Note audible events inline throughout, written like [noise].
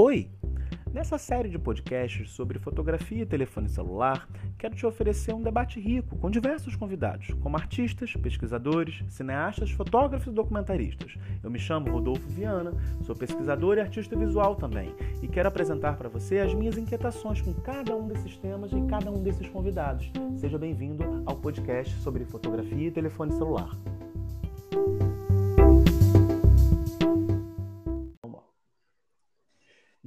Oi! Nessa série de podcasts sobre fotografia e telefone celular, quero te oferecer um debate rico com diversos convidados, como artistas, pesquisadores, cineastas, fotógrafos e documentaristas. Eu me chamo Rodolfo Viana, sou pesquisador e artista visual também, e quero apresentar para você as minhas inquietações com cada um desses temas e cada um desses convidados. Seja bem-vindo ao podcast sobre fotografia e telefone celular.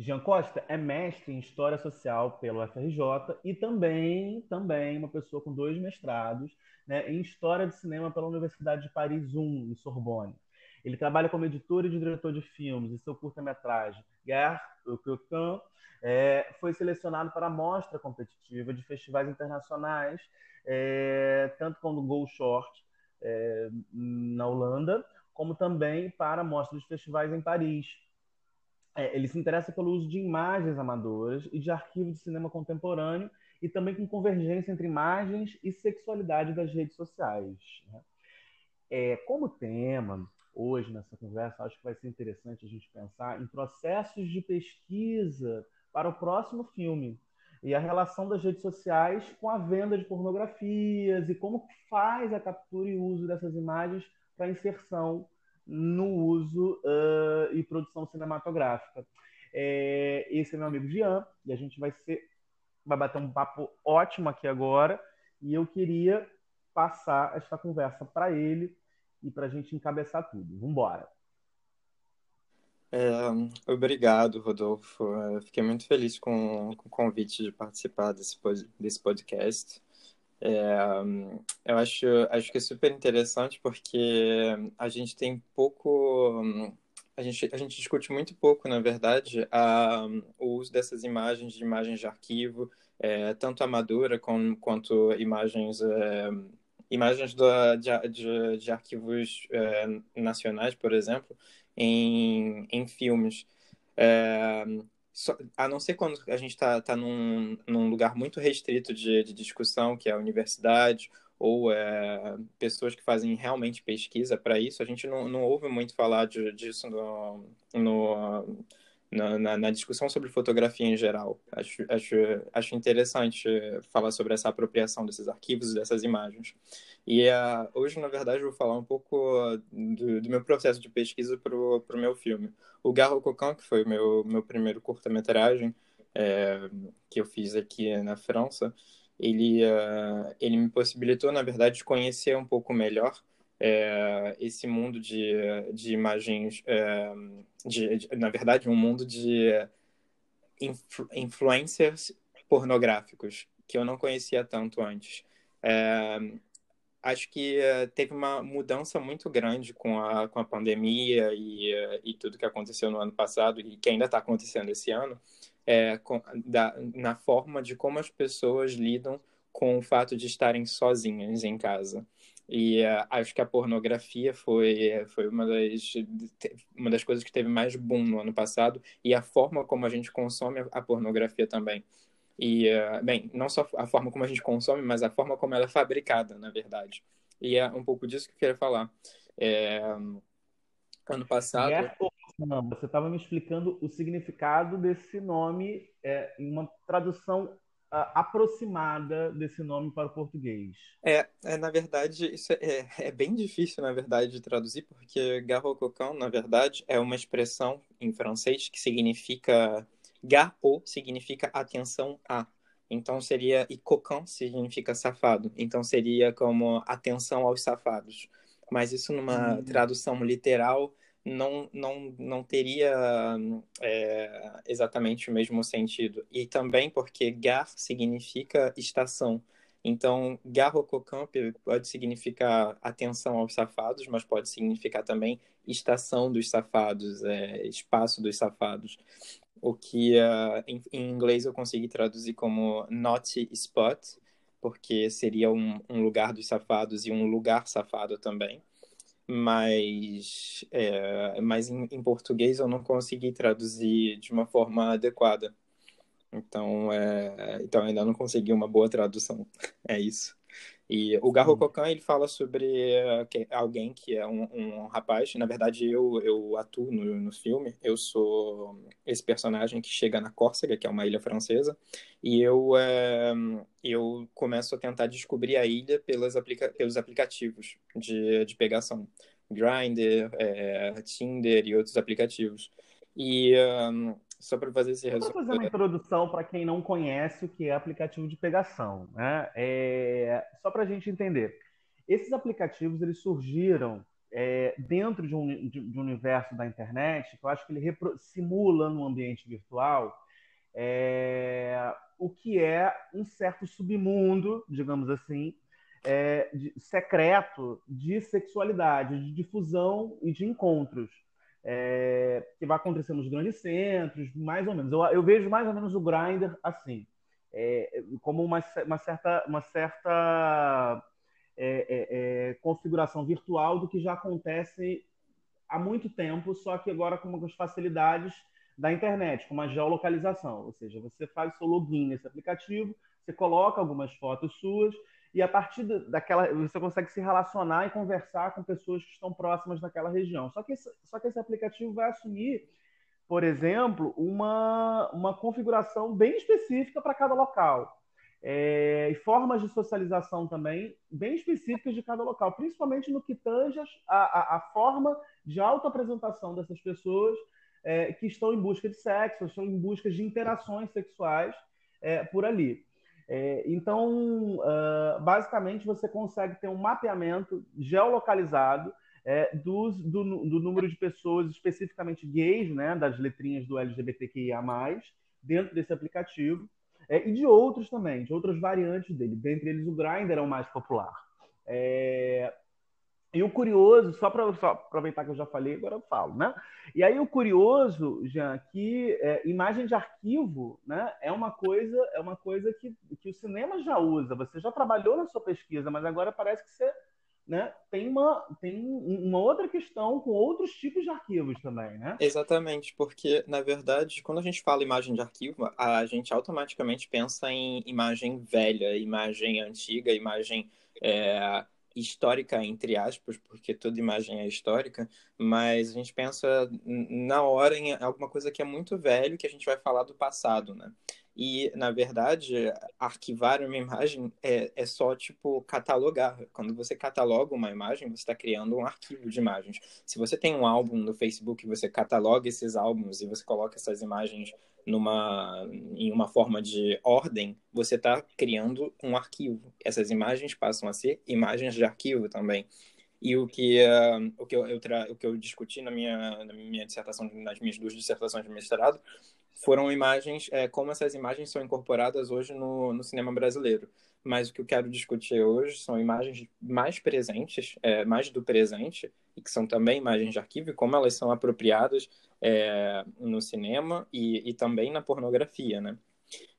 Jean Costa é mestre em História Social pelo FRJ e também, também uma pessoa com dois mestrados né, em História de Cinema pela Universidade de Paris 1, em Sorbonne. Ele trabalha como editor e diretor de filmes e seu curta-metragem, Guerre au Coquin, é, foi selecionado para a mostra competitiva de festivais internacionais, é, tanto como Go Short, é, na Holanda, como também para a mostra dos festivais em Paris, é, ele se interessa pelo uso de imagens amadoras e de arquivo de cinema contemporâneo e também com convergência entre imagens e sexualidade das redes sociais. Né? É, como tema, hoje nessa conversa, acho que vai ser interessante a gente pensar em processos de pesquisa para o próximo filme e a relação das redes sociais com a venda de pornografias e como faz a captura e uso dessas imagens para inserção no uso uh, e produção cinematográfica. É, esse é meu amigo Jean, e a gente vai ser vai bater um papo ótimo aqui agora, e eu queria passar esta conversa para ele e para a gente encabeçar tudo. Vamos embora. É, obrigado, Rodolfo. Eu fiquei muito feliz com, com o convite de participar desse, desse podcast. É, eu acho, acho que é super interessante porque a gente tem pouco. A gente, a gente discute muito pouco, na verdade, a, o uso dessas imagens, de imagens de arquivo, é, tanto amadora com, quanto imagens, é, imagens do, de, de, de arquivos é, nacionais, por exemplo, em, em filmes. É, a não ser quando a gente está tá num, num lugar muito restrito de, de discussão, que é a universidade, ou é, pessoas que fazem realmente pesquisa para isso, a gente não, não ouve muito falar de, disso no, no, na, na, na, discussão sobre fotografia em geral. Acho, acho, acho interessante falar sobre essa apropriação desses arquivos e dessas imagens. E uh, hoje, na verdade, eu vou falar um pouco do, do meu processo de pesquisa para o meu filme. O Garro Cocan, que foi o meu, meu primeiro curta-metragem é, que eu fiz aqui na França, ele, uh, ele me possibilitou, na verdade, conhecer um pouco melhor é, esse mundo de, de imagens, é, de, de, na verdade, um mundo de influ influencers pornográficos, que eu não conhecia tanto antes. É, acho que teve uma mudança muito grande com a, com a pandemia e, e tudo que aconteceu no ano passado e que ainda está acontecendo esse ano, é, com, da, na forma de como as pessoas lidam com o fato de estarem sozinhas em casa. E uh, acho que a pornografia foi, foi uma, das, uma das coisas que teve mais boom no ano passado, e a forma como a gente consome a pornografia também. E, uh, bem, não só a forma como a gente consome, mas a forma como ela é fabricada, na verdade. E é um pouco disso que eu queria falar. É, ano passado. Não, você estava me explicando o significado desse nome é, uma tradução aproximada desse nome para o português. É, é na verdade, isso é, é, bem difícil, na verdade, de traduzir, porque garrococão, na verdade, é uma expressão em francês que significa garro significa atenção a. Então seria e cocan significa safado. Então seria como atenção aos safados. Mas isso numa hum. tradução literal não, não, não teria é, exatamente o mesmo sentido. E também porque gar significa estação. Então, garrococamp pode significar atenção aos safados, mas pode significar também estação dos safados, é, espaço dos safados. O que uh, em, em, inglês eu consegui traduzir como naughty spot, porque seria um, um lugar dos safados e um lugar safado também mas, é, mas em, em, português eu não consegui traduzir de uma forma adequada. Então, é, então ainda não consegui uma boa tradução. [laughs] É isso. E o Garro Cocan, ele fala sobre que, alguém que é um, um, rapaz, na verdade eu, eu atuo no, no filme, eu sou esse personagem que chega na Córcega, que é uma ilha francesa, e eu, uh, eu começo a tentar descobrir a ilha pelas aplica pelos aplicativos de, de pegação. Grindr, é, Tinder e outros aplicativos. E um, só para fazer esse resumo. Vou fazer uma introdução para quem não conhece o que é aplicativo de pegação. Né? É, só para a gente entender. Esses aplicativos eles surgiram é, dentro de um, de, de um, universo da internet que eu acho que ele simula no ambiente virtual é, o que é um certo submundo, digamos assim, é, de, secreto de sexualidade, de difusão e de encontros é, que vai acontecer nos grandes centros, mais ou menos. Eu, eu vejo mais ou menos o Grindr assim, é, como uma, uma certa, uma certa é, é, é, configuração virtual do que já acontece há muito tempo, só que agora com algumas facilidades da internet, com uma geolocalização. Ou seja, você faz seu login nesse aplicativo, você coloca algumas fotos suas e a partir daquela você consegue se relacionar e conversar com pessoas que estão próximas daquela região. Só que esse, só que esse aplicativo vai assumir, por exemplo, uma, uma configuração bem específica para cada local. É, e formas de socialização também bem específicas de cada local, principalmente no que tange a, a, a forma de autoapresentação dessas pessoas é, que estão em busca de sexo, estão em busca de interações sexuais é, por ali. É, então, uh, basicamente, você consegue ter um mapeamento geolocalizado é, do, do, do, número de pessoas especificamente gays, né, das letrinhas do LGBTQIA+, dentro desse aplicativo, é, e de outros também, de outras variantes dele. Dentre eles, o Grindr é o mais popular. É, e o curioso, só para aproveitar que eu já falei, agora eu falo, né? E aí o curioso, Jean, que é, imagem de arquivo, né, é uma coisa, é uma coisa que, que o cinema já usa. Você já trabalhou na sua pesquisa, mas agora parece que você né, tem, uma, tem uma outra questão com outros tipos de arquivos também, né? Exatamente, porque, na verdade, quando a gente fala imagem de arquivo, a gente automaticamente pensa em imagem velha, imagem antiga, imagem é, histórica, entre aspas, porque toda imagem é histórica, mas a gente pensa na hora em alguma coisa que é muito velho, que a gente vai falar do passado, né? E, na verdade, arquivar uma imagem é, é só, tipo, catalogar. Quando você cataloga uma imagem, você está criando um arquivo de imagens. Se você tem um álbum no Facebook, você cataloga esses álbuns e você coloca essas imagens numa, em uma forma de ordem, você está criando um arquivo. Essas imagens passam a ser imagens de arquivo também. E o que, uh, o que, eu, eu tra... o que eu discuti na minha, na minha dissertação, nas minhas duas dissertações de mestrado, foram imagens, é, como essas imagens são incorporadas hoje no, no cinema brasileiro. Mas o que eu quero discutir hoje são imagens mais presentes, é, mais do presente, e que são também imagens de arquivo, e como elas são apropriadas é, no cinema e, e também na pornografia, né?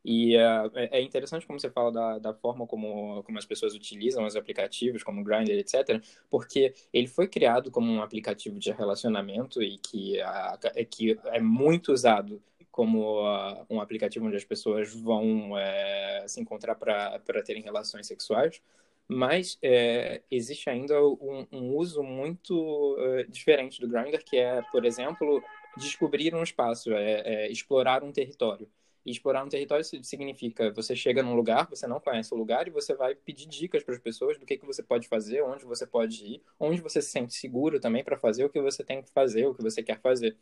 E uh, é interessante como você fala da, da forma como, como as pessoas utilizam os aplicativos, como o Grindr, etc., porque ele foi criado como um aplicativo de relacionamento e que, uh, que é muito usado como uh, um aplicativo onde as pessoas vão é, se encontrar para terem relações sexuais, mas é, existe ainda um, um uso muito uh, diferente do Grindr, que é, por exemplo, descobrir um espaço, é, é, explorar um território. E explorar um território significa você chega num lugar, você não conhece o lugar e você vai pedir dicas para as pessoas do que, que você pode fazer, onde você pode ir, onde você se sente seguro também para fazer o que você tem que fazer, o que você quer fazer.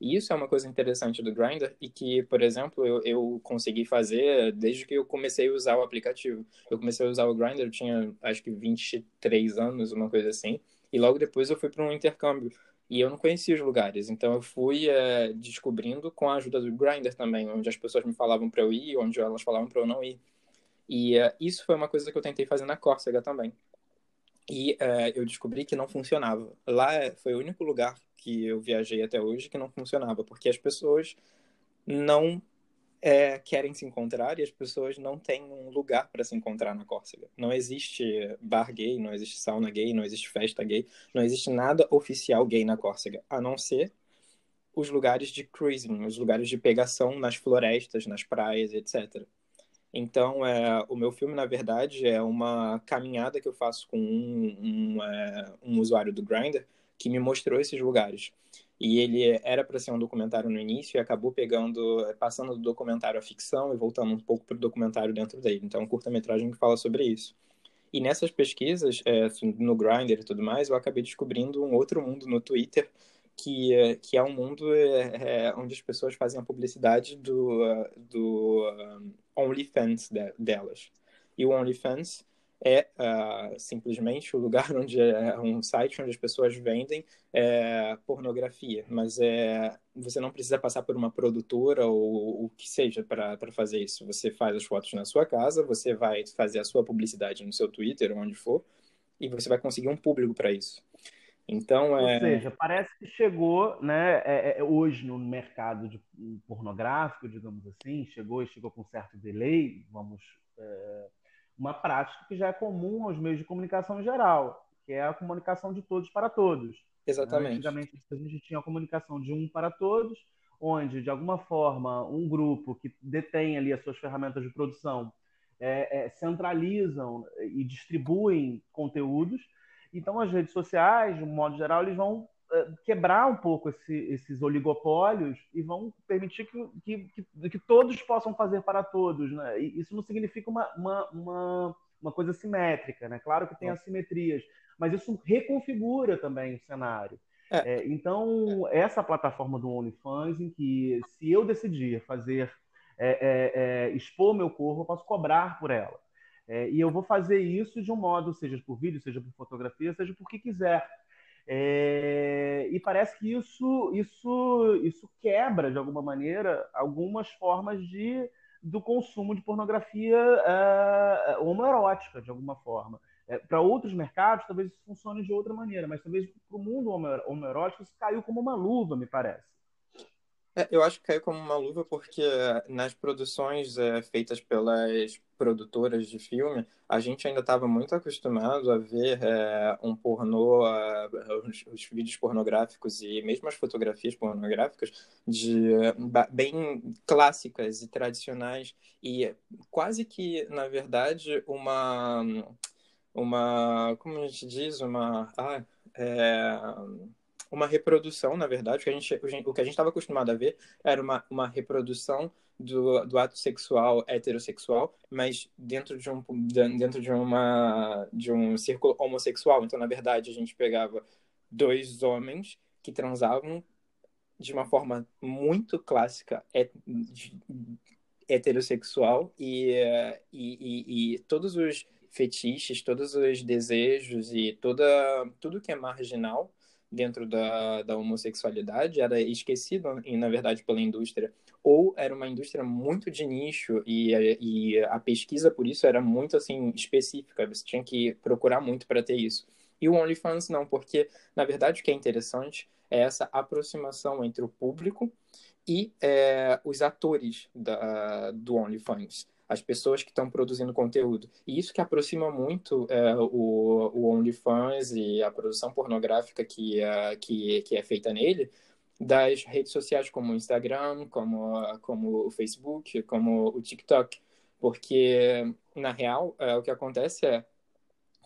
E isso é uma coisa interessante do Grindr e que, por exemplo, eu, eu consegui fazer desde que eu comecei a usar o aplicativo. Eu comecei a usar o Grindr, eu tinha acho que 23 anos, uma coisa assim, e logo depois eu fui para um intercâmbio. E eu não conhecia os lugares, então eu fui é, descobrindo com a ajuda do Grindr também, onde as pessoas me falavam para eu ir, onde elas falavam para eu não ir. E é, isso foi uma coisa que eu tentei fazer na Córcega também. E é, eu descobri que não funcionava. Lá foi o único lugar que eu viajei até hoje que não funcionava, porque as pessoas não é, querem se encontrar e as pessoas não têm um lugar para se encontrar na Córcega. Não existe bar gay, não existe sauna gay, não existe festa gay, não existe nada oficial gay na Córcega, a não ser os lugares de cruising, os lugares de pegação nas florestas, nas praias, etc. Então, é, o meu filme, na verdade, é uma caminhada que eu faço com um, um, é, um usuário do Grindr que me mostrou esses lugares. E ele era para ser um documentário no início e acabou pegando, passando do documentário à ficção e voltando um pouco para o documentário dentro dele. Então, é um curta-metragem que fala sobre isso. E nessas pesquisas, é, no Grindr e tudo mais, eu acabei descobrindo um outro mundo no Twitter, que, que é um mundo é, é, onde as pessoas fazem a publicidade do, do OnlyFans de, delas. E o OnlyFans é uh, simplesmente o lugar [laughs] onde é um site onde as pessoas vendem é, pornografia, mas é, você não precisa passar por uma produtora ou o que seja para fazer isso. Você faz as fotos na sua casa, você vai fazer a sua publicidade no seu Twitter, onde for, e você vai conseguir um público para isso. Então, é... Ou seja, parece que chegou, né, é, é, hoje no mercado de pornográfico, digamos assim, chegou e chegou com certo delay, vamos é, uma prática que já é comum aos meios de comunicação em geral, que é a comunicação de todos para todos. Né? Exatamente. Antigamente a gente tinha a comunicação de um para todos, onde de alguma forma um grupo que detém ali as suas ferramentas de produção é, é, centralizam e distribuem conteúdos. Então as redes sociais, de um modo geral, eles vão eh, quebrar um pouco esse, esses oligopólios e vão permitir que, que, que, todos possam fazer para todos. Né? E isso não significa uma, uma, uma, uma coisa simétrica, né? Claro que tem assimetrias, mas isso reconfigura também o cenário. É. É, então, essa plataforma do OnlyFans, em que se eu decidir fazer, é, é, é expor meu corpo, eu posso cobrar por ela. É, e eu vou fazer isso de um modo, seja por vídeo, seja por fotografia, seja por que quiser. É, e parece que isso, isso, isso quebra, de alguma maneira, algumas formas de, do consumo de pornografia uh, homoerótica, de alguma forma. É, para outros mercados, talvez isso funcione de outra maneira, mas talvez para o mundo homoerótico isso caiu como uma luva, me parece. É, eu acho que caiu como uma luva porque nas produções é, feitas pelas produtoras de filme, a gente ainda estava muito acostumado a ver é, um pornô, os, os, vídeos pornográficos e mesmo as fotografias pornográficas de bem clássicas e tradicionais. E quase que, na verdade, uma uma como a gente diz, uma ah, é, uma reprodução, na verdade, o que a gente o que a gente estava acostumado a ver era uma, uma reprodução do, do ato sexual heterossexual, mas dentro de um dentro de uma de um círculo homossexual. Então, na verdade, a gente pegava dois homens que transavam de uma forma muito clássica heterossexual e, e, e, e todos os fetiches, todos os desejos e toda tudo que é marginal dentro da, da homossexualidade era esquecido, na verdade, pela indústria. Ou era uma indústria muito de nicho e, e a pesquisa, por isso, era muito assim específica. Você tinha que procurar muito para ter isso. E o OnlyFans não, porque, na verdade, o que é interessante é essa aproximação entre o público e é, os atores da, do OnlyFans as pessoas que estão produzindo conteúdo. E isso que aproxima muito é, o, o OnlyFans e a produção pornográfica que, é, que, que é feita nele das redes sociais como o Instagram, como, como o Facebook, como o TikTok. Porque, na real, é, o que acontece é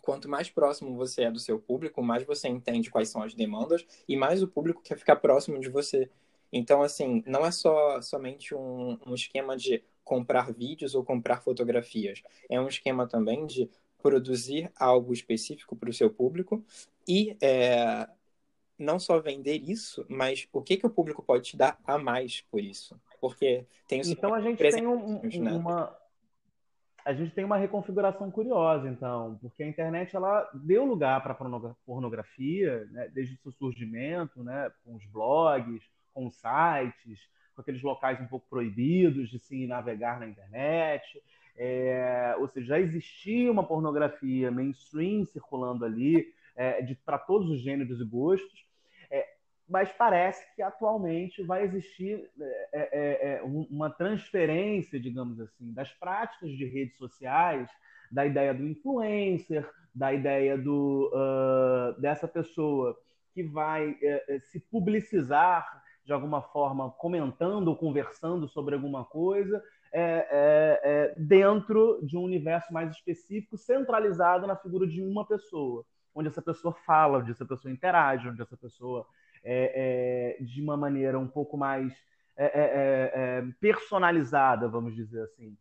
quanto mais próximo você é do seu público, mais você entende quais são as demandas e mais o público quer ficar próximo de você. Então, assim, não é só somente um, um esquema de comprar vídeos ou comprar fotografias. É um esquema também de produzir algo específico para o seu público e é, não só vender isso, mas o que, que o público pode te dar a mais por isso. Porque tem Então a gente tem um, né? uma. A gente tem uma reconfiguração curiosa, então, porque a internet ela deu lugar para a pornografia, né, desde o seu surgimento, né, com os blogs, com os sites, aqueles locais um pouco proibidos de se navegar na internet. É, ou seja, já existia uma pornografia mainstream circulando ali, é, para todos os gêneros e gostos, é, mas parece que atualmente vai existir é, é, é, uma transferência, digamos assim, das práticas de redes sociais, da ideia do influencer, da ideia do, uh, dessa pessoa que vai se publicizar de alguma forma comentando ou conversando sobre alguma coisa, é, é, é, dentro de um universo mais específico, centralizado na figura de uma pessoa, onde essa pessoa fala, onde essa pessoa interage, onde essa pessoa, é, é, de uma maneira um pouco mais é, personalizada, vamos dizer assim.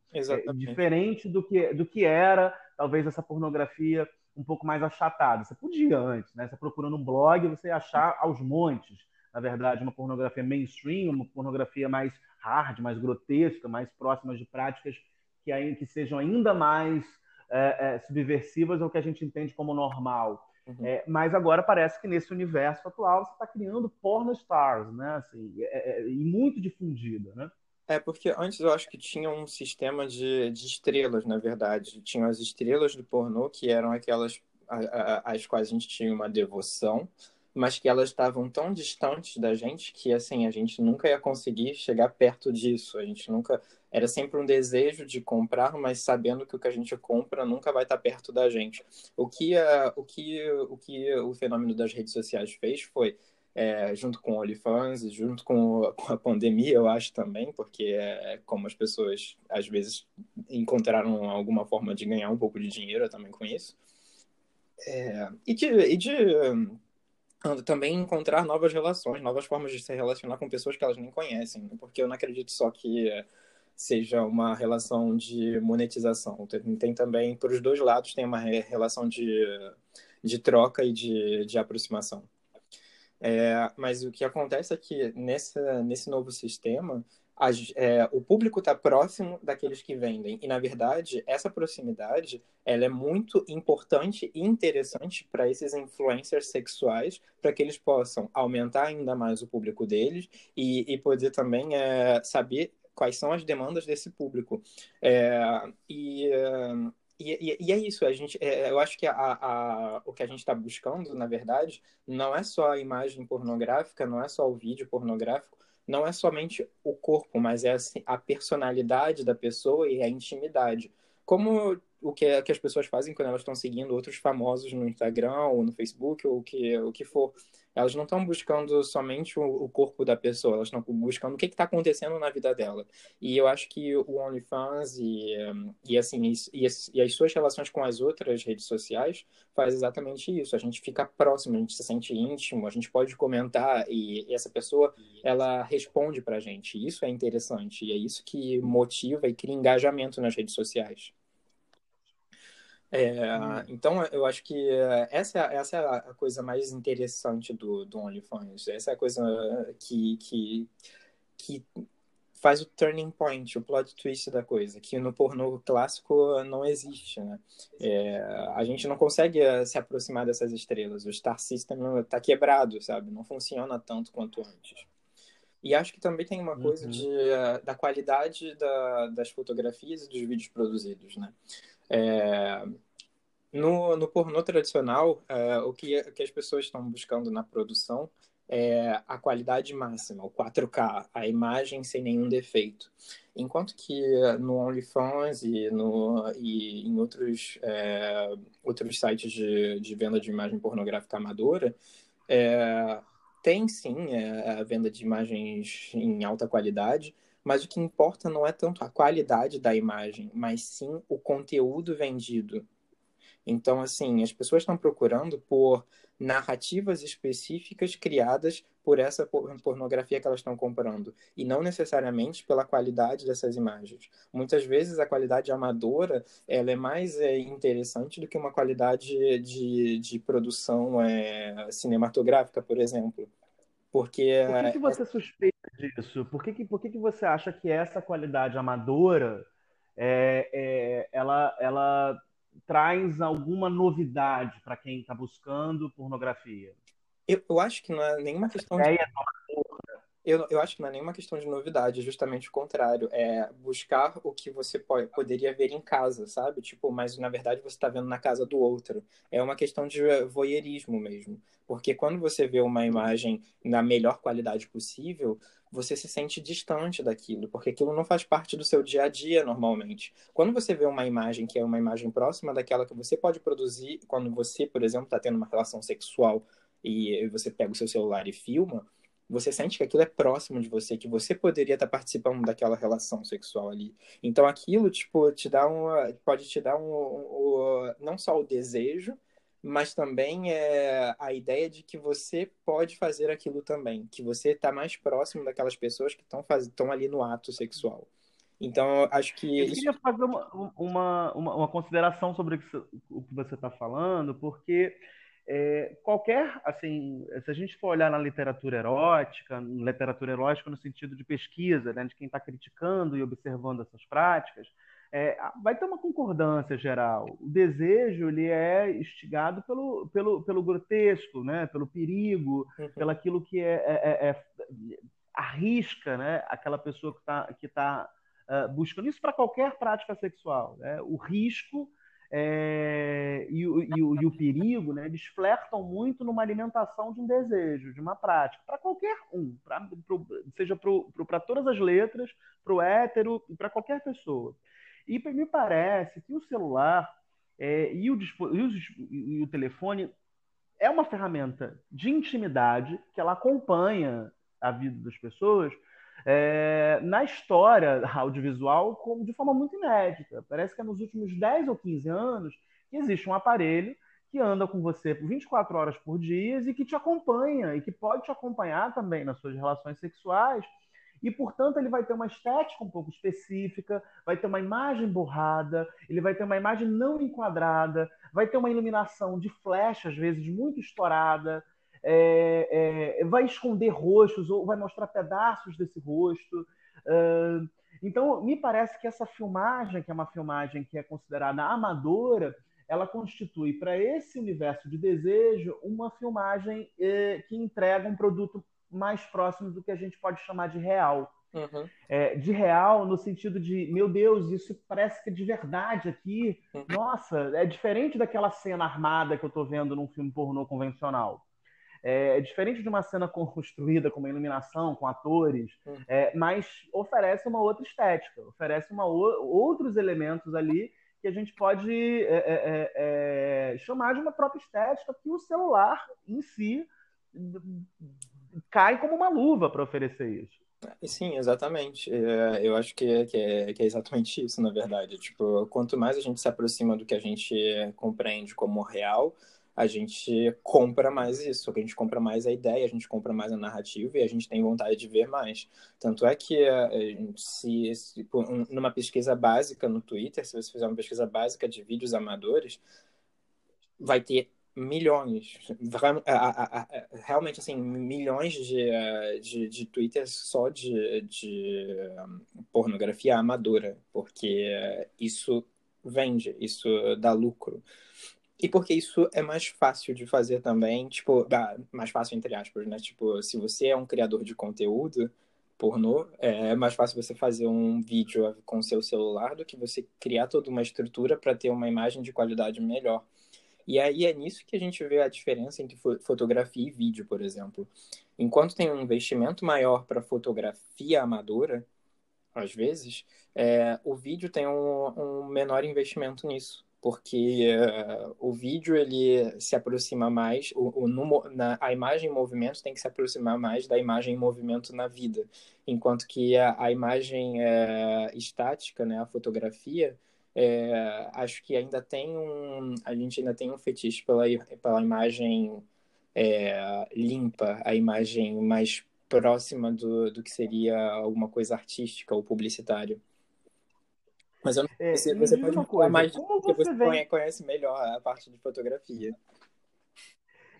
diferente do que, do que era, talvez, essa pornografia um pouco mais achatada. Você podia antes, né? Você procurando um blog, você ia achar aos montes, na verdade, uma pornografia mainstream, uma pornografia mais hard, mais grotesca, mais próximas de práticas que, que sejam ainda mais é, é, subversivas ao que a gente entende como normal. Uhum. É, mas agora parece que nesse universo atual você está criando porno stars, né? Assim, é, é, e muito difundida, né? É, porque antes eu acho que tinha um sistema de, de estrelas, na verdade. Tinham as estrelas do pornô, que eram aquelas às quais a gente tinha uma devoção, mas que elas estavam tão distantes da gente que assim a gente nunca ia conseguir chegar perto disso. A gente nunca era sempre um desejo de comprar, mas sabendo que o que a gente compra nunca vai estar perto da gente. O que a, o que o que o fenômeno das redes sociais fez foi é, junto com o OnlyFans, junto com, com, a pandemia, eu acho também, porque é como as pessoas às vezes encontraram alguma forma de ganhar um pouco de dinheiro também com isso. É, e de, e de também encontrar novas relações, novas formas de se relacionar com pessoas que elas nem conhecem, porque eu não acredito só que seja uma relação de monetização. Tem, tem também, por os dois lados, tem uma relação de, de troca e de, de aproximação. É, mas o que acontece é que nesse, nesse novo sistema, é, o público está próximo daqueles que vendem. E, na verdade, essa proximidade ela é muito importante e interessante para esses influencers sexuais, para que eles possam aumentar ainda mais o público deles e, e poder também é, saber quais são as demandas desse público. É, e, e, e, é isso, a gente, é, eu acho que a, a, o que a gente está buscando, na verdade, não é só a imagem pornográfica, não é só o vídeo pornográfico, não é somente o corpo, mas é assim, a personalidade da pessoa e a intimidade. Como o que, é, que as pessoas fazem quando elas estão seguindo outros famosos no Instagram ou no Facebook ou o que, o que for. Elas não estão buscando somente o, o, corpo da pessoa, elas estão buscando o que está acontecendo na vida dela. E eu acho que o OnlyFans e, e, assim, e, e, as suas relações com as outras redes sociais faz exatamente isso. A gente fica próximo, a gente se sente íntimo, a gente pode comentar e, e essa pessoa ela responde para a gente. Isso é interessante e é isso que motiva e cria engajamento nas redes sociais. É, hum. Então, eu acho que essa, é, essa é a coisa mais interessante do, do OnlyFans. Essa é a coisa que, que, que faz o turning point, o plot twist da coisa, que no pornô clássico não existe, né? É, a gente não consegue se aproximar dessas estrelas. O Star System está quebrado, sabe? Não funciona tanto quanto antes. E acho que também tem uma coisa uhum. de, da qualidade da, das fotografias e dos vídeos produzidos, né? É, no, no pornô tradicional, é, o, que, o que as pessoas estão buscando na produção é a qualidade máxima, o 4K, a imagem sem nenhum defeito. Enquanto que no OnlyFans e, no, e em outros, é, outros sites de, de venda de imagem pornográfica amadora, é, tem sim é, a venda de imagens em alta qualidade, mas o que importa não é tanto a qualidade da imagem, mas sim o conteúdo vendido. Então, assim, as pessoas estão procurando por narrativas específicas criadas por essa pornografia que elas estão comprando e não necessariamente pela qualidade dessas imagens. Muitas vezes a qualidade amadora ela é mais é, interessante do que uma qualidade de, de produção é, cinematográfica, por exemplo. Porque por que, que você suspeita disso? Por que, que, por que, que você acha que essa qualidade amadora é, é, ela, ela traz alguma novidade para quem está buscando pornografia? Eu, eu, acho que não é nenhuma questão de... Eu, eu acho que não é nenhuma questão de novidade, é justamente o contrário. É buscar o que você pode, poderia ver em casa, sabe? Tipo, mas na verdade você está vendo na casa do outro. É uma questão de voyeurismo mesmo. Porque quando você vê uma imagem na melhor qualidade possível, você se sente distante daquilo, porque aquilo não faz parte do seu dia a dia normalmente. Quando você vê uma imagem que é uma imagem próxima daquela que você pode produzir, quando você, por exemplo, está tendo uma relação sexual e você pega o seu celular e filma, Você sente que aquilo é próximo de você, que você poderia estar participando daquela relação sexual ali. Então aquilo, tipo, te dá uma, pode te dar um, um, um não só o desejo, mas também é a ideia de que você pode fazer aquilo também, que você está mais próximo daquelas pessoas que estão ali no ato sexual. Então, acho que. Eu queria fazer uma, uma, uma, uma, consideração sobre o que você está falando, porque é, qualquer, assim, se a gente for olhar na literatura erótica, literatura erótica no sentido de pesquisa, né, de quem está criticando e observando essas práticas, é, vai ter uma concordância geral. O desejo ele é instigado pelo, pelo, pelo grotesco, né? pelo perigo, uhum. pelo aquilo que é, é, é, é arrisca né? aquela pessoa que está que tá, uh, buscando. Isso para qualquer prática sexual. Né? O risco é, e, o, e, o, e, o, perigo, né, eles flertam muito numa alimentação de um desejo, de uma prática, para qualquer um, pra, pro, seja para todas as letras, para o hétero e para qualquer pessoa. E me parece que o celular é, e, o, e, e o telefone é uma ferramenta de intimidade que ela acompanha a vida das pessoas é, na história audiovisual como de forma muito inédita. Parece que é nos últimos 10 ou 15 anos que existe um aparelho que anda com você por 24 horas por dia e que te acompanha e que pode te acompanhar também nas suas relações sexuais e, portanto, ele vai ter uma estética um pouco específica, vai ter uma imagem borrada, ele vai ter uma imagem não enquadrada, vai ter uma iluminação de flash, às vezes, muito estourada, é, é, vai esconder rostos ou vai mostrar pedaços desse rosto. Uh, então, me parece que essa filmagem, que é uma filmagem que é considerada amadora, ela constitui para esse universo de desejo uma filmagem eh, que entrega um produto mais próximos do que a gente pode chamar de real. Uhum. É, de real no sentido de, meu Deus, isso parece que é de verdade aqui. Uhum. Nossa, é diferente daquela cena armada que eu estou vendo num filme pornô convencional. É, é, diferente de uma cena [laughs] construída com uma iluminação, com atores, uhum. é, mas oferece uma outra estética, oferece uma, outros elementos ali que a gente pode é, é, é, chamar de uma própria estética que o celular em si cai como uma luva para oferecer isso. Sim, exatamente. É, eu acho que é, que, é, que é exatamente isso, na verdade. Tipo, quanto mais a gente se aproxima do que a gente compreende como real, a gente compra mais isso, a gente compra mais a ideia, a gente compra mais a narrativa e a gente tem vontade de ver mais. Tanto é que é, se, se numa pesquisa básica no Twitter, se você fizer uma pesquisa básica de vídeos amadores, vai ter milhões, realmente assim, milhões de, de, de twitters só de, de pornografia amadora, porque isso vende, isso dá lucro. E porque isso é mais fácil de fazer também, tipo, mais fácil entre aspas, né? Tipo, se você é um criador de conteúdo pornô, é mais fácil você fazer um vídeo com seu celular do que você criar toda uma estrutura para ter uma imagem de qualidade melhor. E aí é nisso que a gente vê a diferença entre fotografia e vídeo, por exemplo. Enquanto tem um investimento maior para fotografia amadora, às vezes, é, o vídeo tem um, um, menor investimento nisso, porque uh, o vídeo ele se aproxima mais, o, o no, na, a imagem em movimento tem que se aproximar mais da imagem em movimento na vida, enquanto que a, a imagem é, estática, né, a fotografia, é, acho que ainda tem um. A gente ainda tem um fetiche pela, pela imagem é, limpa, a imagem mais próxima do, do que seria alguma coisa artística ou publicitária. Mas eu não é, você, você pode falar coisa, mais porque você, você conhece melhor a parte de fotografia.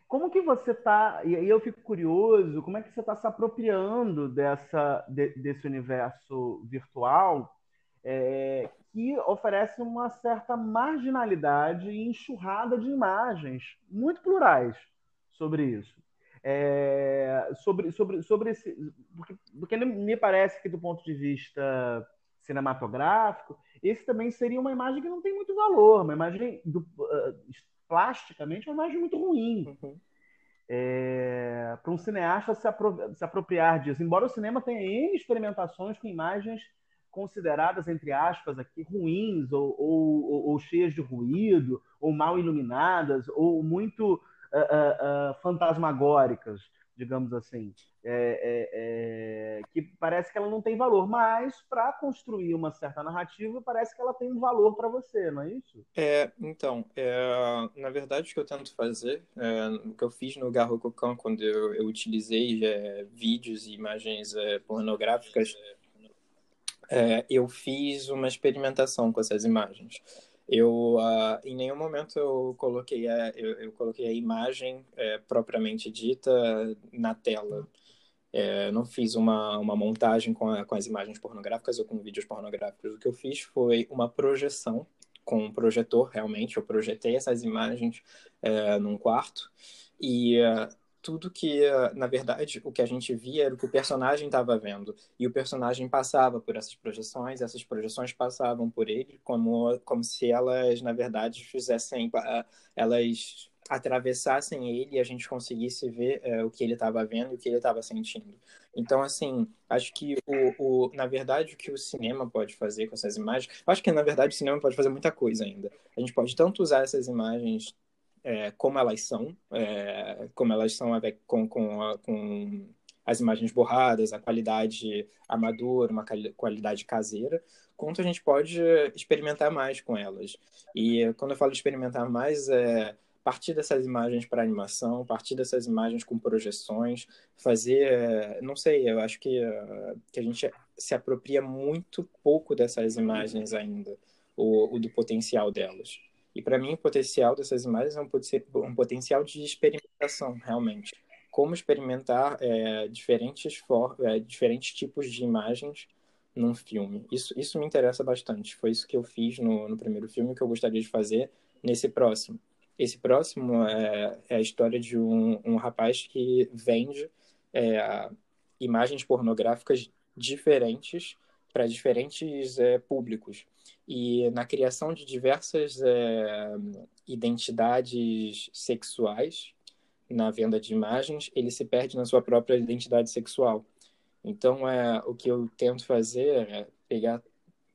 Como que você está, e aí eu fico curioso, como é que você está se apropriando dessa, de, desse universo virtual é, que oferece uma certa marginalidade e enxurrada de imagens muito plurais sobre isso. É, sobre, sobre, sobre esse. Porque, porque me parece que, do ponto de vista cinematográfico, esse também seria uma imagem que não tem muito valor, uma imagem do, uh, plasticamente uma imagem muito ruim. Uhum. É, para um cineasta se, apro se apropriar disso. Embora o cinema tenha N experimentações com imagens consideradas, entre aspas, aqui, ruins ou, ou, ou, cheias de ruído, ou mal iluminadas, ou muito uh, uh, uh, fantasmagóricas, digamos assim, é, é, é, que parece que ela não tem valor, mas para construir uma certa narrativa parece que ela tem um valor para você, não é isso? É, então, é, na verdade o que eu tento fazer, é, o que eu fiz no Garro Cocão quando eu, eu utilizei é, vídeos e imagens pornográficas, eu fiz uma experimentação com essas imagens. Eu, uh, em nenhum momento eu coloquei a, eu, eu coloquei a imagem é, propriamente dita na tela. É, não fiz uma, uma montagem com, a, com as imagens pornográficas ou com vídeos pornográficos. O que eu fiz foi uma projeção com um projetor, realmente. Eu projetei essas imagens é, num quarto e uh, tudo que, na verdade, o que a gente via era o que o personagem estava vendo. E o personagem passava por essas projeções, essas projeções passavam por ele, como, como se elas, na verdade, fizessem. Elas atravessassem ele e a gente conseguisse ver é, o que ele estava vendo e o que ele estava sentindo. Então, assim, acho que, o, o, na verdade, o que o cinema pode fazer com essas imagens. Acho que, na verdade, o cinema pode fazer muita coisa ainda. A gente pode tanto usar essas imagens é, como elas são, é, como elas são com, com, com as imagens borradas, a qualidade amadora, uma qualidade caseira, quanto a gente pode experimentar mais com elas. E quando eu falo experimentar mais, é partir dessas imagens para animação, partir dessas imagens com projeções, fazer, não sei, eu acho que, que a gente se apropria muito pouco dessas imagens ainda, o, o do potencial delas. E para mim, o potencial dessas imagens é um, um potencial de experimentação, realmente. Como experimentar é, diferentes, é, diferentes tipos de imagens num filme. Isso, isso me interessa bastante. Foi isso que eu fiz no, no primeiro filme que eu gostaria de fazer nesse próximo. Esse próximo é, é a história de um, um rapaz que vende é, imagens pornográficas diferentes para diferentes é, públicos e na criação de diversas é, identidades sexuais na venda de imagens, ele se perde na sua própria identidade sexual. Então, é, o que eu tento fazer é pegar,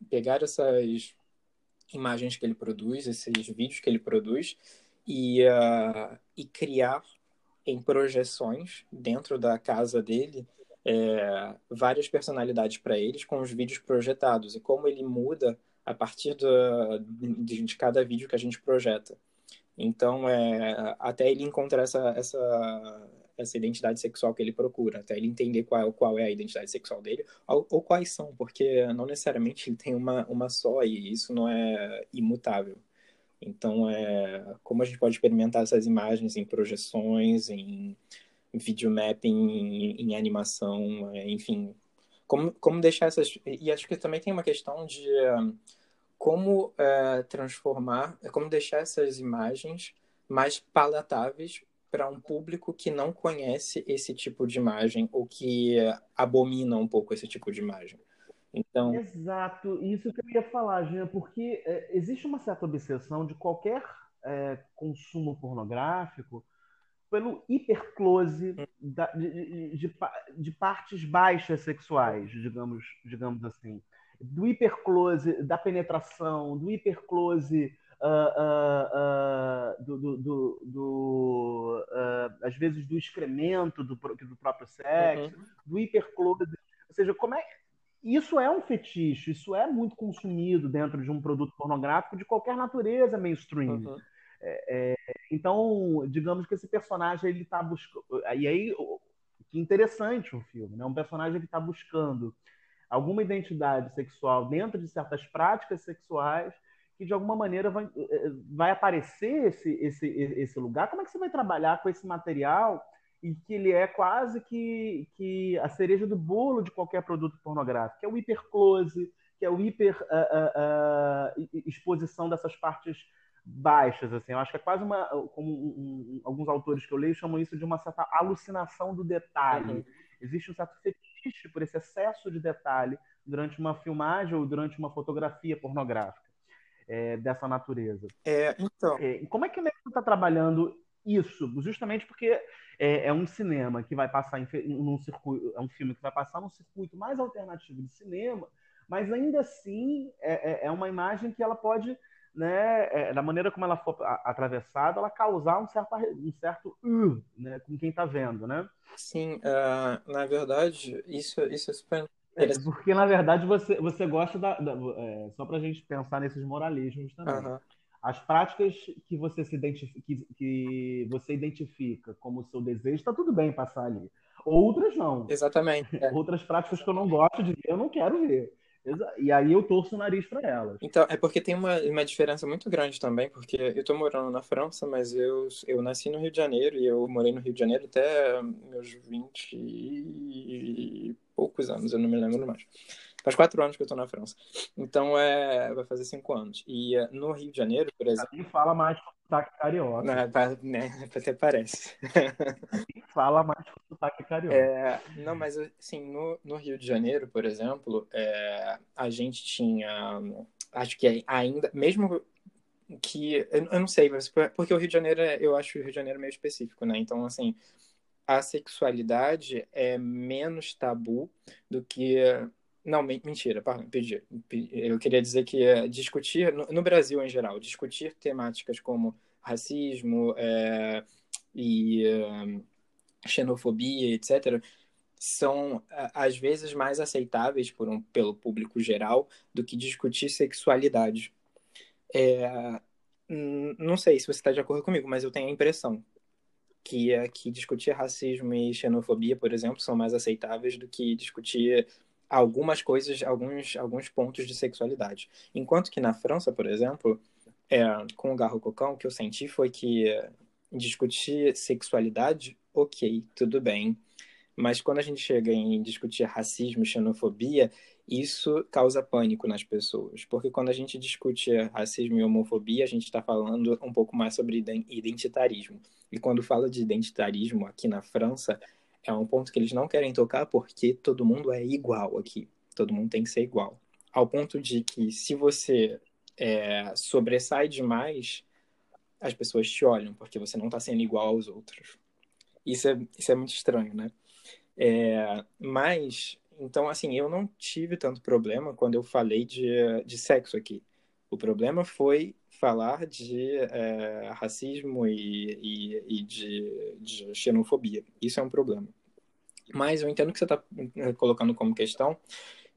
pegar essas imagens que ele produz, esses vídeos que ele produz, e, uh, e criar em projeções dentro da casa dele é, várias personalidades para eles com os vídeos projetados e como ele muda a partir do, de, de, cada vídeo que a gente projeta. Então, é, até ele encontrar essa, essa, essa identidade sexual que ele procura, até ele entender qual, qual é a identidade sexual dele, ou, ou, quais são, porque não necessariamente ele tem uma, uma só e isso não é imutável. Então, é, como a gente pode experimentar essas imagens em projeções, em videomapping, em, em animação, é, enfim, como, como deixar essas. E acho que também tem uma questão de como é, transformar, como deixar essas imagens mais palatáveis para um público que não conhece esse tipo de imagem ou que abomina um pouco esse tipo de imagem. Então... Exato, isso que eu ia falar, Gina, porque é, existe uma certa obsessão de qualquer é, consumo pornográfico pelo hiperclose da, de, de, de, partes baixas sexuais, digamos, digamos assim. Do hiperclose da penetração, do hiperclose uh, uh, uh, do, do, do, do às vezes do excremento do, do próprio sexo, uhum. do hiperclose. Ou seja, como é isso é um fetiche, isso é muito consumido dentro de um produto pornográfico de qualquer natureza mainstream. Uhum. É, então, digamos que esse personagem ele está buscando. E aí, que interessante o filme, né? Um personagem que está buscando alguma identidade sexual dentro de certas práticas sexuais que de alguma maneira vai, é, vai aparecer esse, esse, esse lugar. Como é que você vai trabalhar com esse material e que ele é quase que, que a cereja do bolo de qualquer produto pornográfico, que é o hiperclose, que é o hiper uh, uh, uh, exposição dessas partes baixas, assim. Eu acho que é quase uma, como um, um, alguns autores que eu leio chamam isso de uma certa alucinação do detalhe. Uhum. Existe um certo fetiche por esse excesso de detalhe durante uma filmagem ou durante uma fotografia pornográfica é, dessa natureza. É, então. É, como é que o Netflix está trabalhando isso? Justamente porque é, é, um cinema que vai passar em, num circuito, é um filme que vai passar num circuito mais alternativo de cinema, mas ainda assim é, é, é uma imagem que ela pode né, é, da maneira como ela for atravessada, ela causar um certo, um certo uh, né, com quem está vendo, né? Sim, uh, na verdade, isso, isso é super é, porque, na verdade, você, você gosta da. da é, só para a gente pensar nesses moralismos também. Uhum. As práticas que você se identifica, que, que você identifica como seu desejo, está tudo bem passar ali. Outras não. Exatamente. É. Outras práticas que eu não gosto de ver, eu não quero ver. E aí eu torço o nariz para elas. Então, é porque tem uma, uma diferença muito grande também, porque eu tô morando na França, mas eu, eu nasci no Rio de Janeiro e eu morei no Rio de Janeiro até meus 20 e poucos anos, eu não me lembro mais. Faz quatro anos que eu tô na França. Então, é, vai fazer cinco anos. E uh, no Rio de Janeiro, por exemplo... Aí fala mais com sotaque carioca. Não, né, até parece. fala mais com sotaque carioca. É, não, mas assim, no, no Rio de Janeiro, por exemplo, é, a gente tinha... Acho que ainda... Mesmo que... Eu, eu não sei, porque o Rio de Janeiro, é, eu acho o Rio de Janeiro meio específico, né? Então, assim a sexualidade é menos tabu do que não, mentira, pedi. Eu queria dizer que é, discutir, no, Brasil em geral, discutir temáticas como racismo é, e é, xenofobia, etc., são às vezes mais aceitáveis por um, pelo público geral do que discutir sexualidade. É, não sei se você está de acordo comigo, mas eu tenho a impressão que que discutir racismo e xenofobia, por exemplo, são mais aceitáveis do que discutir algumas coisas, alguns, alguns pontos de sexualidade. Enquanto que na França, por exemplo, é, com o Garro Cocão, o que eu senti foi que discutir sexualidade, ok, tudo bem. Mas quando a gente chega em discutir racismo e xenofobia, isso causa pânico nas pessoas. Porque quando a gente discute racismo e homofobia, a gente está falando um pouco mais sobre identitarismo. E quando fala de identitarismo aqui na França, é um ponto que eles não querem tocar porque todo mundo é igual aqui. Todo mundo tem que ser igual. Ao ponto de que se você é, sobressai demais, as pessoas te olham porque você não está sendo igual aos outros. Isso é, isso é muito estranho, né? É, mas, então, assim, eu não tive tanto problema quando eu falei de, de sexo aqui. O problema foi falar de é, racismo e, e, e de, de, xenofobia. Isso é um problema. Mas eu entendo que você está é, colocando como questão,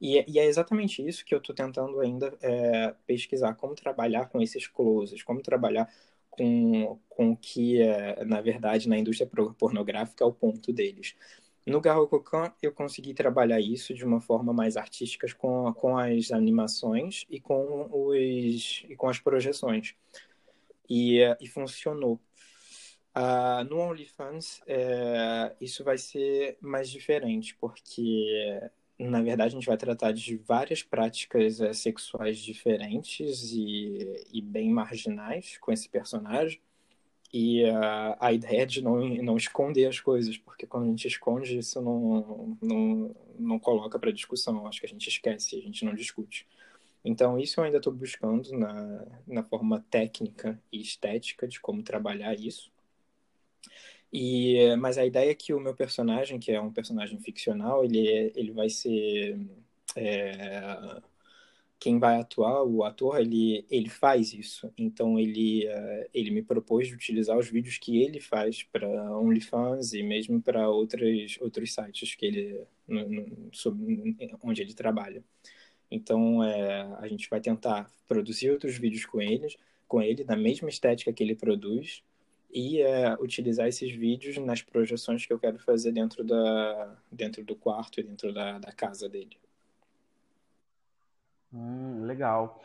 e, e, é exatamente isso que eu estou tentando ainda é, pesquisar: como trabalhar com esses closes, como trabalhar com, com o que, é, na verdade, na indústria pornográfica é o ponto deles. No Garrococan, eu consegui trabalhar isso de uma forma mais artística com, com as animações e com, os, e com as projeções. E, e funcionou. Uh, no OnlyFans, é, isso vai ser mais diferente, porque, na verdade, a gente vai tratar de várias práticas é, sexuais diferentes e, e bem marginais com esse personagem. E a, a ideia de não, não esconder as coisas, porque quando a gente esconde, isso não, não, não coloca para discussão. Acho que a gente esquece, a gente não discute. Então, isso eu ainda estou buscando na, na forma técnica e estética de como trabalhar isso. E, mas a ideia é que o meu personagem, que é um personagem ficcional, ele, ele vai ser. É, quem vai atuar, o ator, ele, ele faz isso. Então ele, uh, ele me propôs de utilizar os vídeos que ele faz para OnlyFans e mesmo para outros, outros sites que ele, no, no, sobre, onde ele trabalha. Então é, a gente vai tentar produzir outros vídeos com eles, com ele, na mesma estética que ele produz, e é, utilizar esses vídeos nas projeções que eu quero fazer dentro, da, dentro do quarto e dentro da, da casa dele. Hum, legal.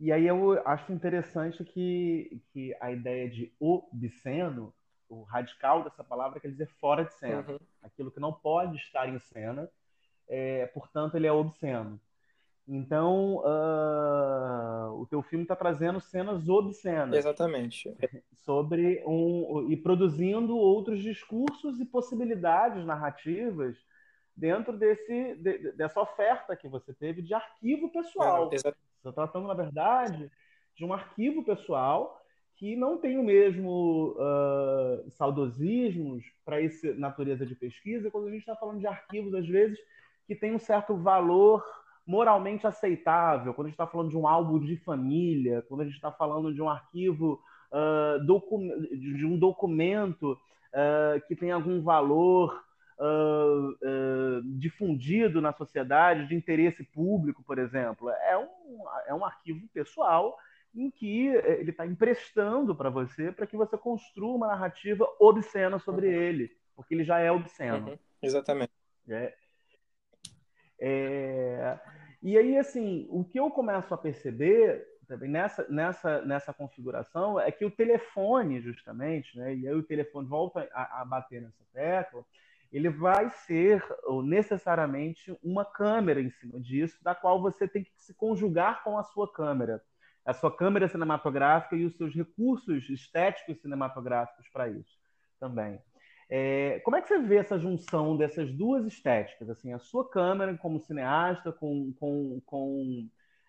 E aí eu acho interessante que, que a ideia de obsceno, o radical dessa palavra quer dizer fora de cena. Uhum. Aquilo que não pode estar em cena, é, portanto, ele é obsceno. Então, uh, o teu filme está trazendo cenas obscenas. Exatamente. Sobre um e produzindo outros discursos e possibilidades narrativas dentro desse, de, dessa oferta que você teve de arquivo pessoal. É, você está tratando, na verdade, de um arquivo pessoal que não tem o mesmo uh, saudosismos para essa natureza de pesquisa, quando a gente está falando de arquivos, às vezes, que tem um certo valor moralmente aceitável, quando a gente está falando de um álbum de família, quando a gente está falando de um arquivo, uh, de um documento uh, que tem algum valor uh, difundido na sociedade, de interesse público, por exemplo. É um, é um arquivo pessoal em que ele está emprestando para você para que você construa uma narrativa obscena sobre uhum. ele, porque ele já é obsceno. Uhum. Exatamente. É, é... E aí, assim, o que eu começo a perceber também nessa, nessa, nessa configuração é que o telefone, justamente, né, e aí o telefone volta a, a bater nessa tecla, ele vai ser necessariamente uma câmera em cima disso, da qual você tem que se conjugar com a sua câmera, a sua câmera cinematográfica e os seus recursos estéticos cinematográficos para isso também. É, como é que você vê essa junção dessas duas estéticas? Assim, a sua câmera como cineasta, com, com, com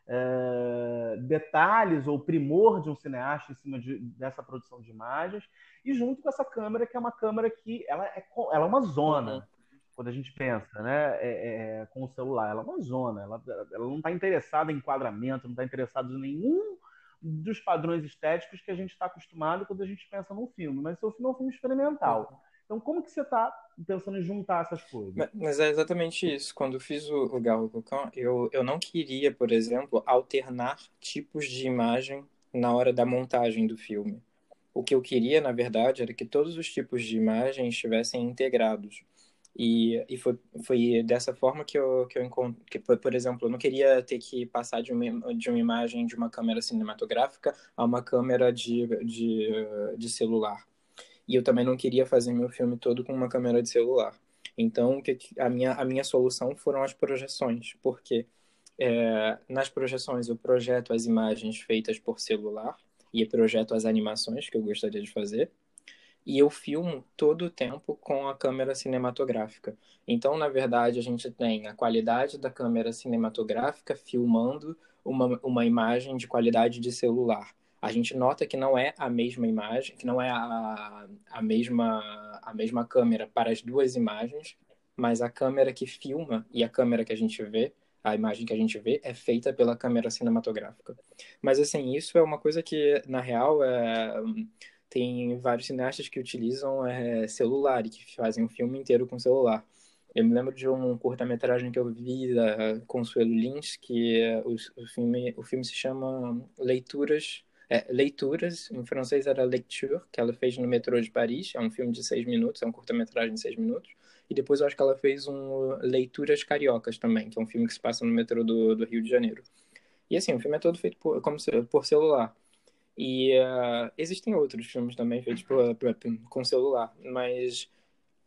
é, detalhes ou primor de um cineasta em cima de, dessa produção de imagens, e junto com essa câmera, que é uma câmera que ela é, ela é uma zona. Uhum. Quando a gente pensa né, é, é, com o celular, ela é uma zona, ela, ela não está interessada em enquadramento, não está interessada em nenhum dos padrões estéticos que a gente está acostumado quando a gente pensa num filme, mas seu filme é um filme experimental. Então, como que você está pensando em juntar essas coisas? Mas é exatamente isso. Quando eu fiz o, o Garro Cocão, eu, eu não queria, por exemplo, alternar tipos de imagem na hora da montagem do filme. O que eu queria, na verdade, era que todos os tipos de imagem estivessem integrados. E, e foi, foi dessa forma que eu, que eu encontrei. Por exemplo, eu não queria ter que passar de uma, de uma imagem de uma câmera cinematográfica a uma câmera de, de, de celular. E eu também não queria fazer meu filme todo com uma câmera de celular. Então, a minha, a minha solução foram as projeções, porque é, nas projeções eu projeto as imagens feitas por celular e projeto as animações que eu gostaria de fazer, e eu filmo todo o tempo com a câmera cinematográfica. Então, na verdade, a gente tem a qualidade da câmera cinematográfica filmando uma, uma imagem de qualidade de celular a gente nota que não é a mesma imagem, que não é a, a, mesma, a mesma câmera para as duas imagens, mas a câmera que filma e a câmera que a gente vê, a imagem que a gente vê, é feita pela câmera cinematográfica. Mas, assim, isso é uma coisa que, na real, é, tem vários cineastas que utilizam é, celular e que fazem um filme inteiro com celular. Eu me lembro de um curta-metragem que eu vi da Consuelo Lins, que é, o, o, filme, o filme se chama Leituras é, Leituras, em francês era Lecture, que ela fez no metrô de Paris, é um filme de seis minutos, é um curta-metragem de seis minutos. E depois eu acho que ela fez um Leituras Cariocas também, que é um filme que se passa no metrô do, do Rio de Janeiro. E assim, o filme é todo feito por, como, por celular. E uh, existem outros filmes também feitos por, por, com celular, mas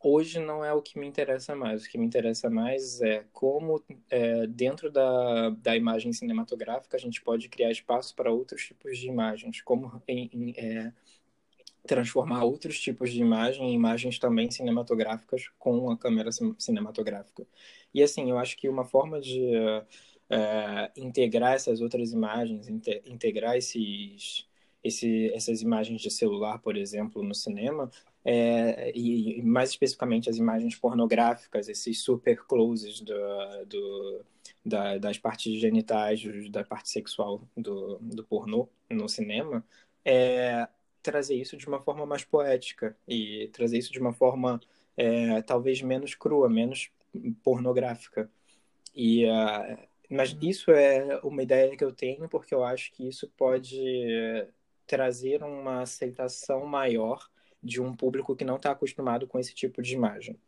hoje não é o que me interessa mais. O que me interessa mais é como, é, dentro da, da imagem cinematográfica, a gente pode criar espaço para outros tipos de imagens, como em, em, é, transformar outros tipos de imagem em imagens também cinematográficas com a câmera cinematográfica. E assim, eu acho que uma forma de é, integrar essas outras imagens, integrar esses, esse, essas imagens de celular, por exemplo, no cinema, é, e mais especificamente as imagens pornográficas, esses super closes do, do, da, das partes genitais, da parte sexual do, do pornô no cinema, é, trazer isso de uma forma mais poética e trazer isso de uma forma é, talvez menos crua, menos pornográfica. E, uh, mas isso é uma ideia que eu tenho porque eu acho que isso pode trazer uma aceitação maior de um público que não está acostumado com esse tipo de imagem.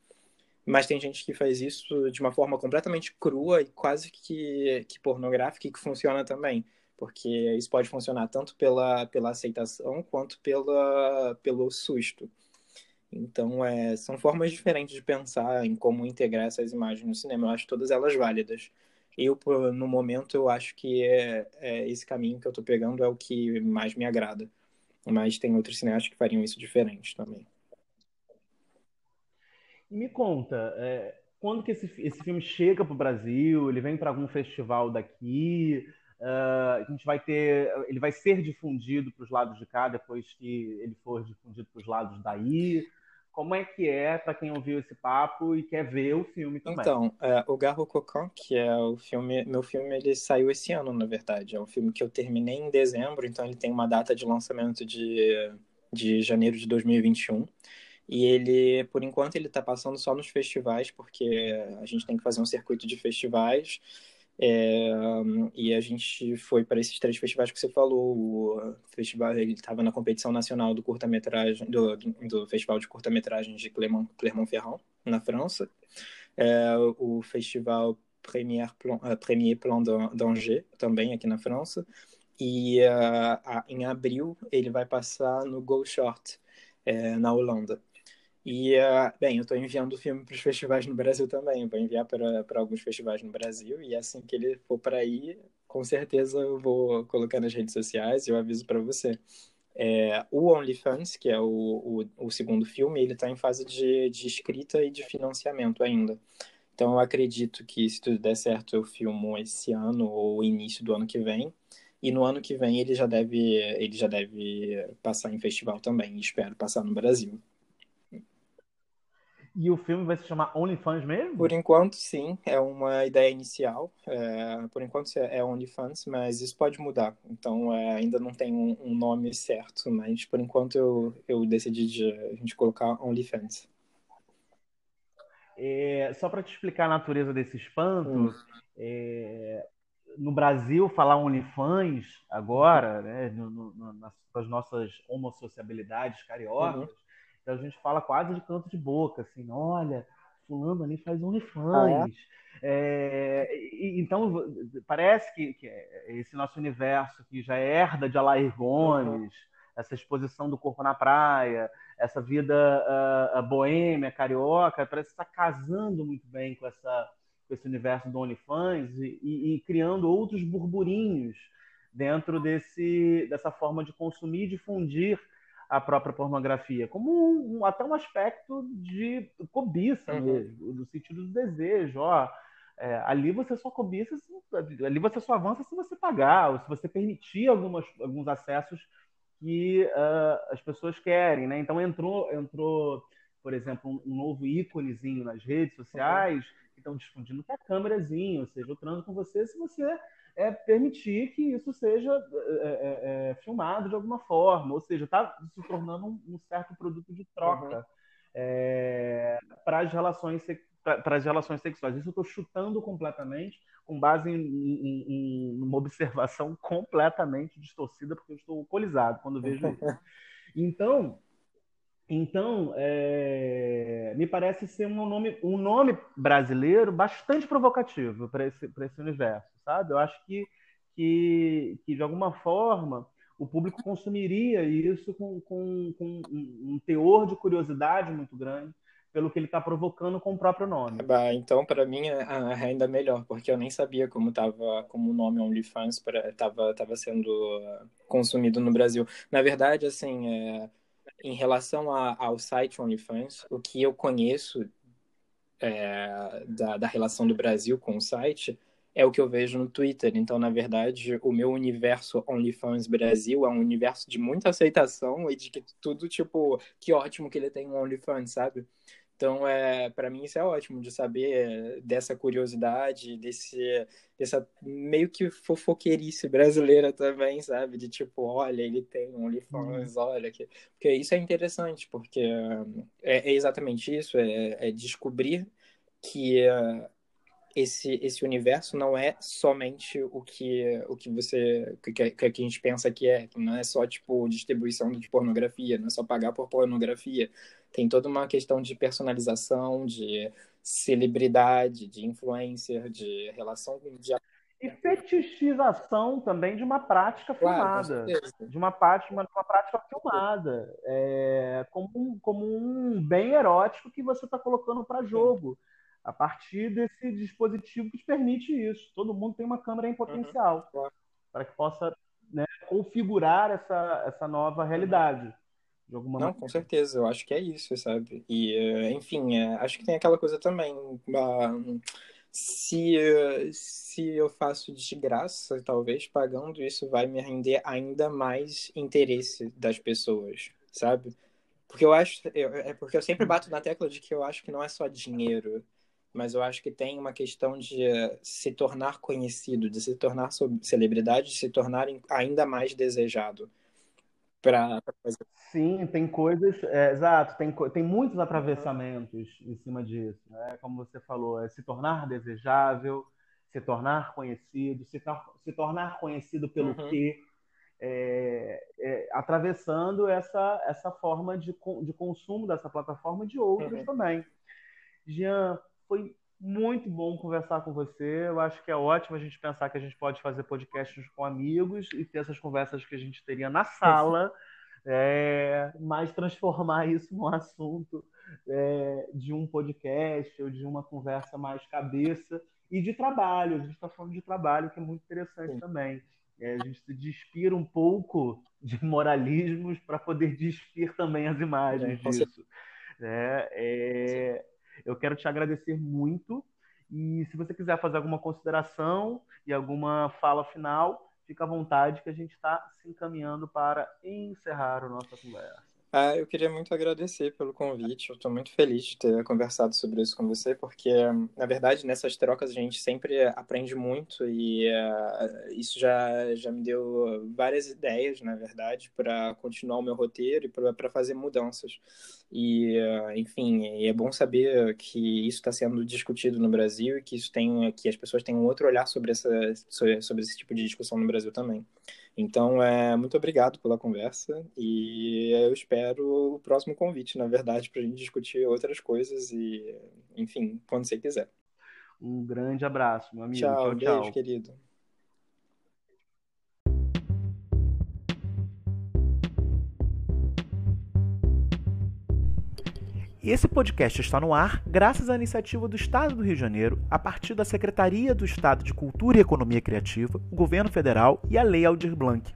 Mas tem gente que faz isso de uma forma completamente crua e quase que, que pornográfica e que funciona também. Porque isso pode funcionar tanto pela, pela aceitação quanto pela, pelo susto. Então, é, são formas diferentes de pensar em como integrar essas imagens no cinema. Eu acho todas elas válidas. Eu, no momento, eu acho que é, é esse caminho que eu estou pegando é o que mais me agrada mas tem outros cineastas que fariam isso diferente também. E me conta, é, quando que esse, esse filme chega para o Brasil? Ele vem para algum festival daqui? Uh, a gente vai ter, ele vai ser difundido para os lados de cá depois que ele for difundido para os lados daí? Como é que é para quem ouviu esse papo e quer ver o filme também? Então, é, o Garro Cocan, que é o filme, meu filme, ele saiu esse ano, na verdade. É um filme que eu terminei em dezembro, então ele tem uma data de lançamento de, de janeiro de 2021. E ele, por enquanto, ele está passando só nos festivais, porque a gente tem que fazer um circuito de festivais. É, e a gente foi para esses três festivais que você falou. O festival ele estava na competição nacional do curta-metragem do, do festival de curta-metragens de Clermont-Ferrand na França. É, o festival Premier Plan, Premier Plan d'Angers também aqui na França. E uh, em abril ele vai passar no Go Short é, na Holanda. E, uh, bem, eu estou enviando o filme para os festivais no Brasil também. Eu vou enviar para alguns festivais no Brasil. E assim que ele for para aí, com certeza eu vou colocar nas redes sociais e eu aviso para você. É, o OnlyFans, que é o, o, o segundo filme, ele está em fase de, de escrita e de financiamento ainda. Então eu acredito que se tudo der certo eu filmo esse ano ou início do ano que vem. E no ano que vem ele já deve, ele já deve passar em festival também. Espero passar no Brasil. E o filme vai se chamar OnlyFans mesmo? Por enquanto, sim. É uma ideia inicial. É, por enquanto é OnlyFans, mas isso pode mudar. Então, é, ainda não tem um, um, nome certo, mas por enquanto eu, eu decidi de a gente colocar OnlyFans. É, só para te explicar a natureza desse espanto, hum. É, no Brasil, falar OnlyFans agora, né, no, no, nas, nas nossas homossociabilidades cariocas, uhum a gente fala quase de canto de boca, assim, olha, fulano ali faz OnlyFans. Ah, é? É, e, então, parece que, que, esse nosso universo que já herda de Alair Gomes, uhum. essa exposição do corpo na praia, essa vida uh, boêmia, carioca, parece estar casando muito bem com, essa, com esse universo do OnlyFans e, e, e criando outros burburinhos dentro desse, dessa forma de consumir e difundir a própria pornografia, como um, até um aspecto de cobiça uhum. mesmo, no sentido do desejo. Ó, é, ali você só cobiça, ali você só avança se você pagar, ou se você permitir algumas, alguns acessos que uh, as pessoas querem. Né? Então entrou, entrou, por exemplo, um, um novo íconezinho nas redes sociais uhum. que estão difundindo que é a câmerazinha, ou seja, eu transo com você se você é permitir que isso seja é, é, é, filmado de alguma forma, ou seja, está se tornando um, um, certo produto de troca uhum. É, para as relações para as relações sexuais. Isso eu estou chutando completamente, com base em, em, em, uma observação completamente distorcida, porque eu estou alcoolizado quando vejo isso. [laughs] Então, então, é, me parece ser um nome, um nome brasileiro bastante provocativo para esse, esse universo, sabe? Eu acho que, que, que, de alguma forma, o público consumiria isso com, com, com um teor de curiosidade muito grande pelo que ele está provocando com o próprio nome. Bah, então, para mim, é, é ainda melhor, porque eu nem sabia como tava, como o nome OnlyFans estava tava sendo consumido no Brasil. Na verdade, assim, é, em relação a, ao site OnlyFans, o que eu conheço é, da, da relação do Brasil com o site é o que eu vejo no Twitter. Então, na verdade, o meu universo OnlyFans Brasil é um universo de muita aceitação e de que tudo, tipo, que ótimo que ele tem um OnlyFans, sabe? Então, é, para mim, isso é ótimo de saber dessa curiosidade, desse, dessa meio que fofoqueirice brasileira também, sabe? De tipo, olha, ele tem um OnlyFans, uhum. olha. Que... Porque isso é interessante, porque é, é exatamente isso, é, é descobrir que esse, esse universo não é somente o que, o que você que, que a gente pensa que é, não é só tipo distribuição de pornografia, não é só pagar por pornografia. Tem toda uma questão de personalização, de celebridade, de influencer, de relação de e fetichização também de uma prática filmada, claro, de uma, prática, uma, uma prática filmada, é, como, um, como um bem erótico que você está colocando para jogo. Sim a partir desse dispositivo que te permite isso. Todo mundo tem uma câmera em potencial uhum. para que possa né, configurar essa, essa nova realidade. De alguma Não, maneira. com certeza, eu acho que é isso, sabe? E, eh, enfim, é, acho que tem aquela coisa também. se, se eu faço de graça, talvez pagando, isso vai me render ainda mais interesse das pessoas, sabe? Porque eu acho, eu, é porque eu sempre bato na tecla de que eu acho que não é só dinheiro, mas eu acho que tem uma questão de se tornar conhecido, de se tornar celebridade, de se tornar ainda mais desejado para fazer. Sim, tem coisas, é, exato, tem, tem muitos atravessamentos em cima disso, né? Como você falou, é se tornar desejável, se tornar conhecido, se, se tornar conhecido pelo uhum. quê, é, é, atravessando essa, essa forma de, de consumo dessa plataforma de outros uhum. também. Jean, foi muito bom conversar com você. Eu acho que é ótimo a gente pensar que a gente pode fazer podcasts com amigos e ter essas conversas que a gente teria na sala, [laughs] é, mas transformar [laughs] isso num assunto é, de um podcast ou de uma conversa mais cabeça e de trabalho. A gente está falando de trabalho, que é muito interessante Sim. também. É, a gente se despira um pouco de [laughs] moralismos para poder despir também as imagens é, disso. É, é, eu quero te agradecer muito. E se você quiser fazer alguma consideração e alguma fala final, fica à vontade que a gente está se encaminhando para encerrar a nossa conversa. Ah, eu queria muito agradecer pelo convite. Eu estou muito feliz de ter conversado sobre isso com você, porque, na verdade, nessas trocas a gente sempre aprende muito e uh, isso já, já me deu várias ideias, na verdade, para continuar o meu roteiro e para fazer mudanças. E, uh, enfim, é bom saber que isso está sendo discutido no Brasil e que isso tem, que as pessoas têm um outro olhar sobre essa, sobre esse tipo de discussão no Brasil também. Então, é, muito obrigado pela conversa e eu espero o próximo convite, na verdade, para a gente discutir outras coisas e, enfim, quando você quiser. Um grande abraço, meu amigo. Tchau, tchau. beijo, querido. Esse podcast está no ar graças à iniciativa do Estado do Rio de Janeiro, a partir da Secretaria do Estado de Cultura e Economia Criativa, o Governo Federal e a Lei Aldir Blanc.